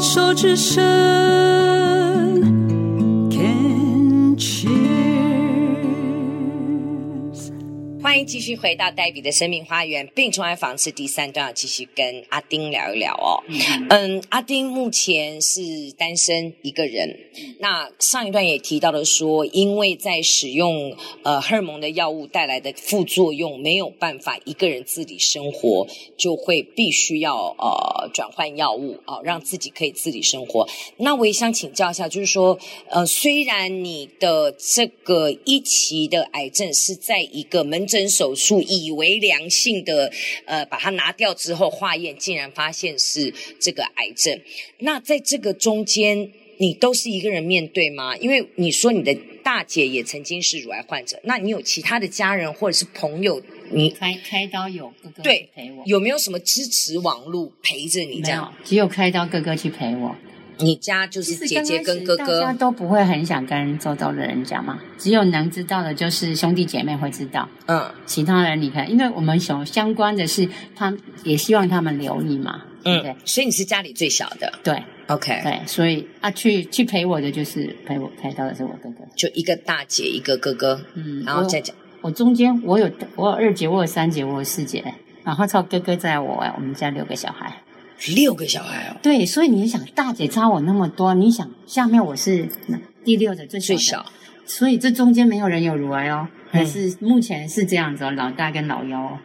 手之深。欢迎继续回到黛比的生命花园，病虫害防治第三段，要继续跟阿丁聊一聊哦。嗯，嗯，阿丁目前是单身一个人。那上一段也提到了说，因为在使用呃荷尔蒙的药物带来的副作用，没有办法一个人自理生活，就会必须要呃转换药物啊、呃，让自己可以自理生活。那我也想请教一下，就是说，呃，虽然你的这个一期的癌症是在一个门诊手术以为良性的，呃，把它拿掉之后化验，竟然发现是这个癌症。那在这个中间，你都是一个人面对吗？因为你说你的大姐也曾经是乳癌患者，那你有其他的家人或者是朋友？你开开刀有哥哥对陪我，有没有什么支持网络陪着你这样？只有开刀哥哥去陪我。你家就是姐姐跟哥哥，大家都不会很想跟周遭的人讲嘛，只有能知道的就是兄弟姐妹会知道。嗯，其他人你看，因为我们有相关的是，他也希望他们留你嘛。嗯，对，所以你是家里最小的。对，OK，对，所以啊，去去陪我的就是陪我陪到的是我哥哥，就一个大姐一个哥哥。嗯，然后再讲，我中间我有我有二姐，我有三姐，我有四姐，然后超哥哥在我，我们家六个小孩。六个小孩哦，对，所以你想，大姐差我那么多，你想下面我是第六的最小的，最小，所以这中间没有人有乳癌哦，还是目前是这样子哦，老大跟老幺哦。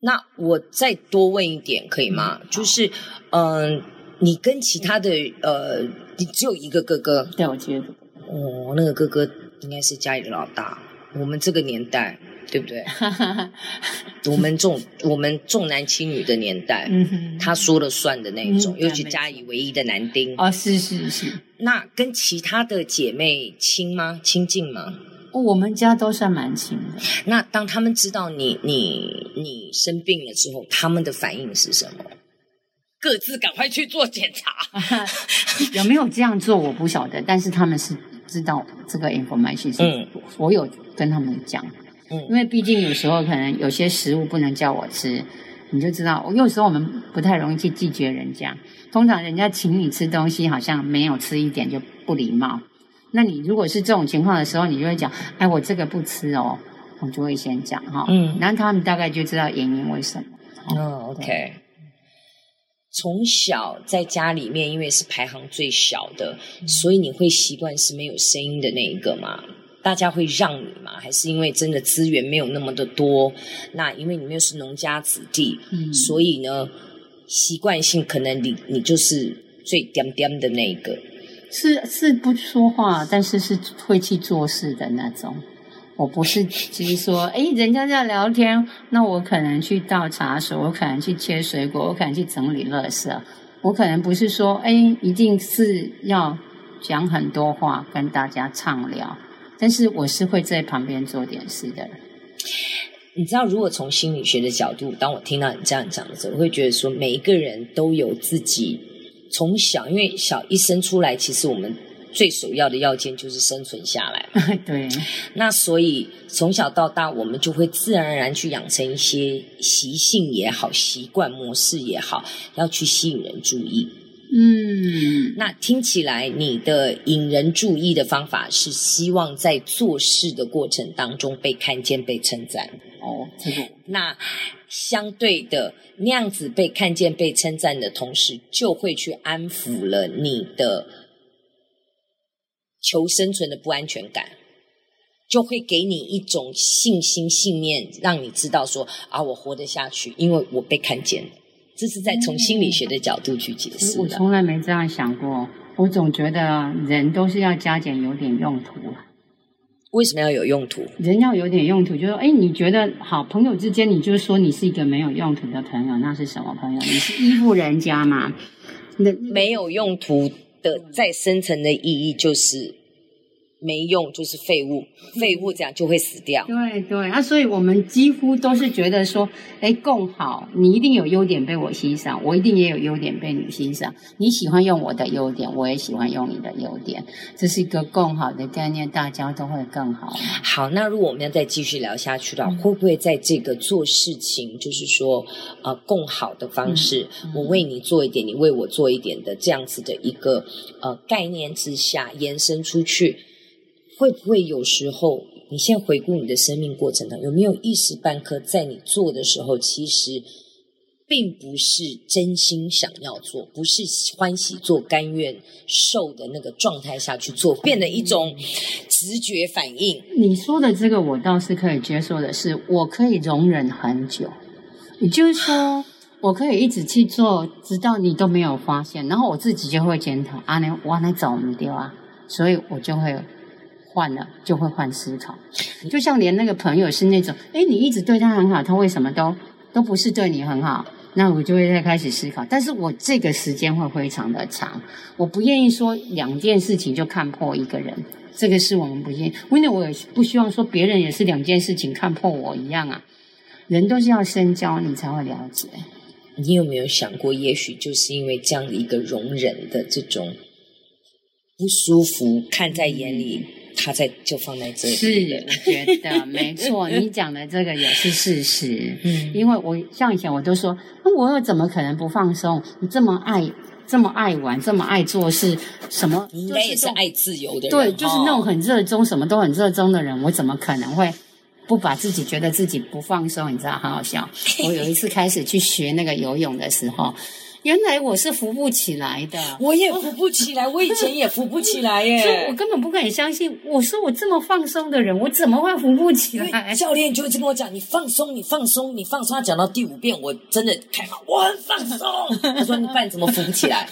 那我再多问一点可以吗？嗯、就是，嗯、呃，你跟其他的呃，你只有一个哥哥，对，我只有一个哥哥。哦，那个哥哥应该是家里的老大，我们这个年代。对不对？我们重我们重男轻女的年代，他说了算的那一种，尤其家里唯一的男丁。哦，是是是。那跟其他的姐妹亲吗？亲近吗？我们家都算蛮亲的。那当他们知道你你你生病了之后，他们的反应是什么？各自赶快去做检查。有没有这样做？我不晓得，但是他们是知道这个 information，嗯，我有跟他们讲。嗯，因为毕竟有时候可能有些食物不能叫我吃，你就知道。我有时候我们不太容易去拒绝人家。通常人家请你吃东西，好像没有吃一点就不礼貌。那你如果是这种情况的时候，你就会讲：“哎，我这个不吃哦。”我就会先讲哈。嗯，然后他们大概就知道原因为什么。哦，OK。从小在家里面，因为是排行最小的，所以你会习惯是没有声音的那一个吗？大家会让你吗？还是因为真的资源没有那么的多？那因为你们又是农家子弟，嗯，所以呢，习惯性可能你你就是最点点的那个，是是不说话，但是是会去做事的那种。我不是只是说，哎，人家在聊天，那我可能去倒茶水，我可能去切水果，我可能去整理垃圾，我可能不是说，哎，一定是要讲很多话跟大家畅聊。但是我是会在旁边做点事的。你知道，如果从心理学的角度，当我听到你这样讲的时候，我会觉得说，每一个人都有自己从小，因为小一生出来，其实我们最首要的要件就是生存下来。对。那所以从小到大，我们就会自然而然去养成一些习性也好，习惯模式也好，要去吸引人注意。嗯，那听起来你的引人注意的方法是希望在做事的过程当中被看见、被称赞。哦，这个。那相对的，那样子被看见、被称赞的同时，就会去安抚了你的求生存的不安全感，就会给你一种信心、信念，让你知道说啊，我活得下去，因为我被看见了。这是在从心理学的角度去解释的。我从来没这样想过。我总觉得人都是要加减有点用途。为什么要有用途？人要有点用途，就是哎，你觉得好朋友之间，你就是说你是一个没有用途的朋友，那是什么朋友？你是依附人家吗？那没有用途的再深层的意义就是没用就是废物，废物这样就会死掉。对对，啊，所以我们几乎都是觉得说，哎，共好，你一定有优点被我欣赏，我一定也有优点被你欣赏。你喜欢用我的优点，我也喜欢用你的优点，这是一个共好的概念，大家都会更好。好，那如果我们要再继续聊下去的话，会不会在这个做事情，就是说，呃，共好的方式，嗯、我为你做一点，你为我做一点的这样子的一个呃概念之下延伸出去？会不会有时候，你现在回顾你的生命过程当中，有没有一时半刻在你做的时候，其实并不是真心想要做，不是欢喜做、甘愿受的那个状态下去做，变得一种直觉反应？你说的这个，我倒是可以接受的是，我可以容忍很久，也就是说，我可以一直去做，直到你都没有发现，然后我自己就会检讨啊，你往哪走不掉啊，所以我就会。换了就会换思考，就像连那个朋友是那种，哎，你一直对他很好，他为什么都都不是对你很好？那我就会再开始思考。但是我这个时间会非常的长，我不愿意说两件事情就看破一个人，这个是我们不愿意，因为我也不希望说别人也是两件事情看破我一样啊。人都是要深交，你才会了解。你有没有想过，也许就是因为这样的一个容忍的这种不舒服，看在眼里。他在就放在这里，是我觉得没错。你讲的这个也是事实，嗯，因为我像以前我都说，那我又怎么可能不放松？你这么爱，这么爱玩，这么爱做事，什么？你应该也是爱自由的人，对，就是那种很热衷，什么都很热衷的人，我怎么可能会不把自己觉得自己不放松？你知道，很好笑。我有一次开始去学那个游泳的时候。原来我是扶不起来的，我也扶不起来，我以前也扶不起来耶。所以我根本不敢相信，我说我这么放松的人，我怎么会扶不起来？教练就一直跟我讲：“你放松，你放松，你放松。”他讲到第五遍，我真的开骂，我很放松。他说：“你不然怎么扶不起来？”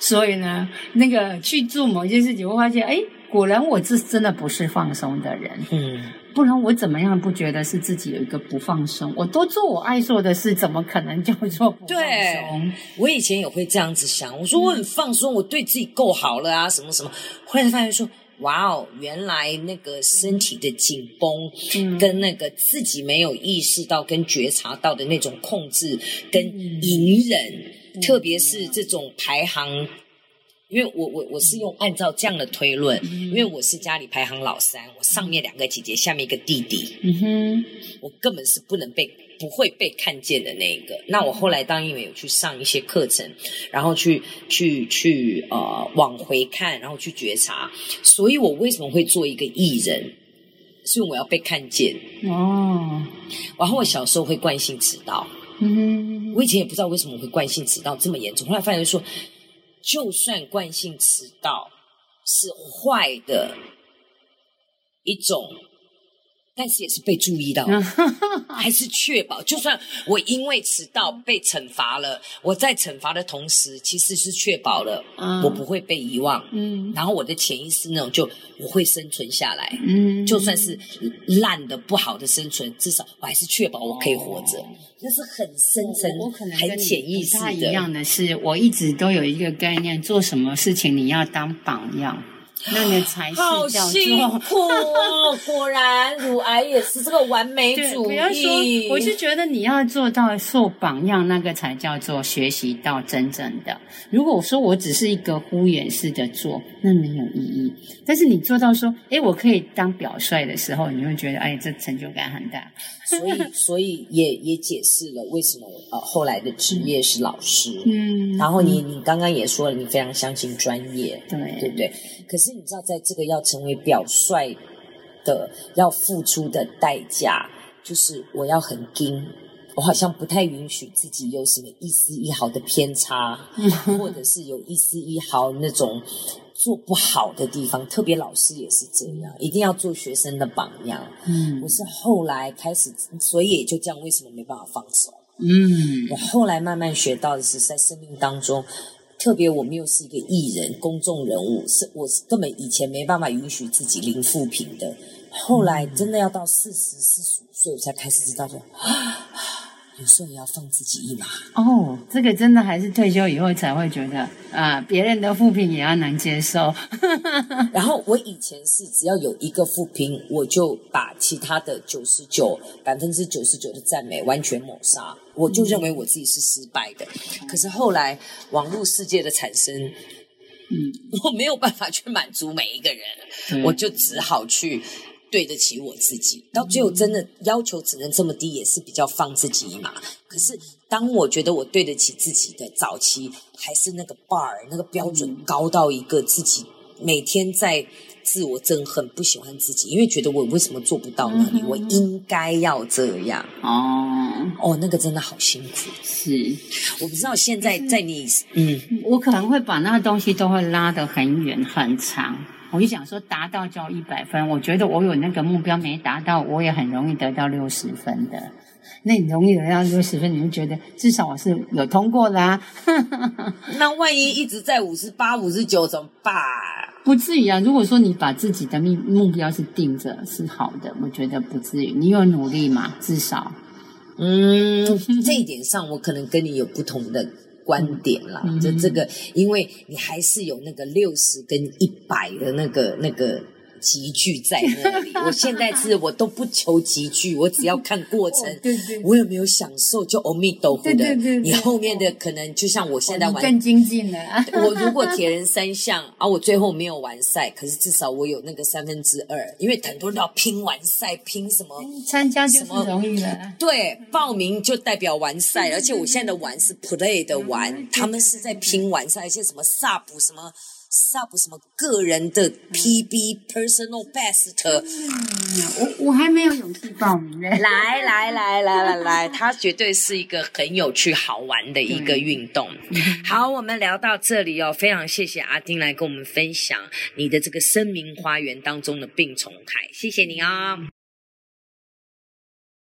所以呢，那个去做某件事情，我发现，哎，果然我这真的不是放松的人。嗯。不然我怎么样不觉得是自己有一个不放松？我多做我爱做的事，怎么可能叫做不放松？对，我以前也会这样子想，我说我很放松，我对自己够好了啊，什么什么。后来发现说，哇哦，原来那个身体的紧绷，跟那个自己没有意识到跟觉察到的那种控制跟隐忍，特别是这种排行。因为我我我是用按照这样的推论，嗯、因为我是家里排行老三，我上面两个姐姐，下面一个弟弟，嗯哼，我根本是不能被不会被看见的那个。那我后来当因为有去上一些课程，然后去去去呃往回看，然后去觉察，所以我为什么会做一个艺人？是因为我要被看见哦。然后我小时候会惯性迟到，嗯哼，我以前也不知道为什么我会惯性迟到这么严重，后来发现说。就算惯性迟到是坏的一种。但是也是被注意到，还是确保，就算我因为迟到被惩罚了，我在惩罚的同时，其实是确保了我不会被遗忘。嗯，然后我的潜意识那种就我会生存下来。嗯，就算是烂的不好的生存，至少我还是确保我可以活着。那是很深层、很潜意识的。一样的是，我一直都有一个概念，做什么事情你要当榜样。那你才是好辛苦哦！果然，乳癌也是这个完美主义。不要说，我是觉得你要做到做榜样，那个才叫做学习到真正的。如果我说我只是一个敷衍式的做，那没有意义。但是你做到说，哎，我可以当表率的时候，你会觉得，哎，这成就感很大。所以，所以也也解释了为什么呃后来的职业是老师。嗯，然后你你刚刚也说了，你非常相信专业，对对不对？可是你知道，在这个要成为表率的，要付出的代价，就是我要很精，我好像不太允许自己有什么一丝一毫的偏差，或者是有一丝一毫那种做不好的地方。特别老师也是这样，一定要做学生的榜样。嗯，我是后来开始，所以也就这样，为什么没办法放手？嗯，我后来慢慢学到的是，在生命当中。特别我们又是一个艺人、公众人物，是我是根本以前没办法允许自己零负评的。后来真的要到四十四十五岁，我才开始知道说，啊，有时候也要放自己一马。哦，这个真的还是退休以后才会觉得啊、呃，别人的负评也要能接受。然后我以前是只要有一个负评，我就把其他的九十九百分之九十九的赞美完全抹杀，我就认为我自己是失败的。嗯、可是后来网络世界的产生。嗯，我没有办法去满足每一个人，嗯、我就只好去对得起我自己。到最后，真的要求只能这么低，也是比较放自己一马。可是，当我觉得我对得起自己的早期，还是那个 bar 那个标准高到一个自己每天在。自我憎恨，不喜欢自己，因为觉得我为什么做不到那里？嗯、我应该要这样。哦哦，那个真的好辛苦。是，我不知道现在在你，嗯，我可能会把那个东西都会拉得很远很长。我就想说，达到就要一百分。我觉得我有那个目标没达到，我也很容易得到六十分的。那你容易得到六十分，你就觉得至少我是有通过啦、啊。那万一一直在五十八、五十九怎么办？不至于啊！如果说你把自己的目目标是定着是好的，我觉得不至于。你有努力嘛？至少，嗯，这一点上我可能跟你有不同的观点啦。嗯、就这个，因为你还是有那个六十跟一百的那个那个。集聚在那里，我现在是我都不求集聚，我只要看过程，哦、对对，我有没有享受就阿弥陀佛的。对对对，你后面的可能就像我现在玩更精进了。我如果铁人三项啊，我最后没有完赛，可是至少我有那个三分之二，因为很多人都要拼完赛，拼什么？参加什么容易了。对，报名就代表完赛，而且我现在的玩是 play 的玩，他们是在拼完赛，一些什么 sub 什么。Sub 什么个人的 PB、嗯、personal best，嗯、我我还没有勇气报名呢。来来来来来来，它绝对是一个很有趣好玩的一个运动。嗯、好，我们聊到这里哦，非常谢谢阿丁来跟我们分享你的这个生命花园当中的病虫害，谢谢你哦。